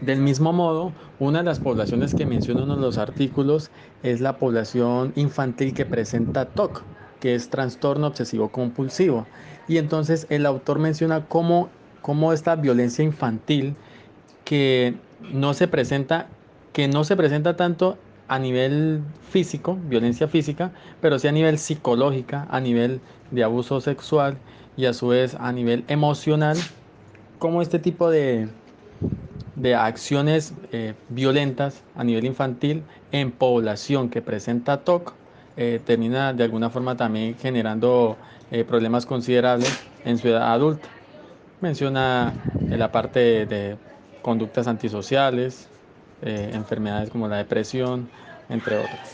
Del mismo modo, una de las poblaciones que menciona uno de los artículos es la población infantil que presenta TOC, que es trastorno obsesivo compulsivo. Y entonces el autor menciona cómo, cómo esta violencia infantil que no se presenta, que no se presenta tanto a nivel físico, violencia física, pero sí a nivel psicológica, a nivel de abuso sexual y a su vez a nivel emocional, como este tipo de, de acciones eh, violentas a nivel infantil en población que presenta TOC eh, termina de alguna forma también generando eh, problemas considerables en su edad adulta. Menciona la parte de conductas antisociales, enfermedades como la depresión, entre otras.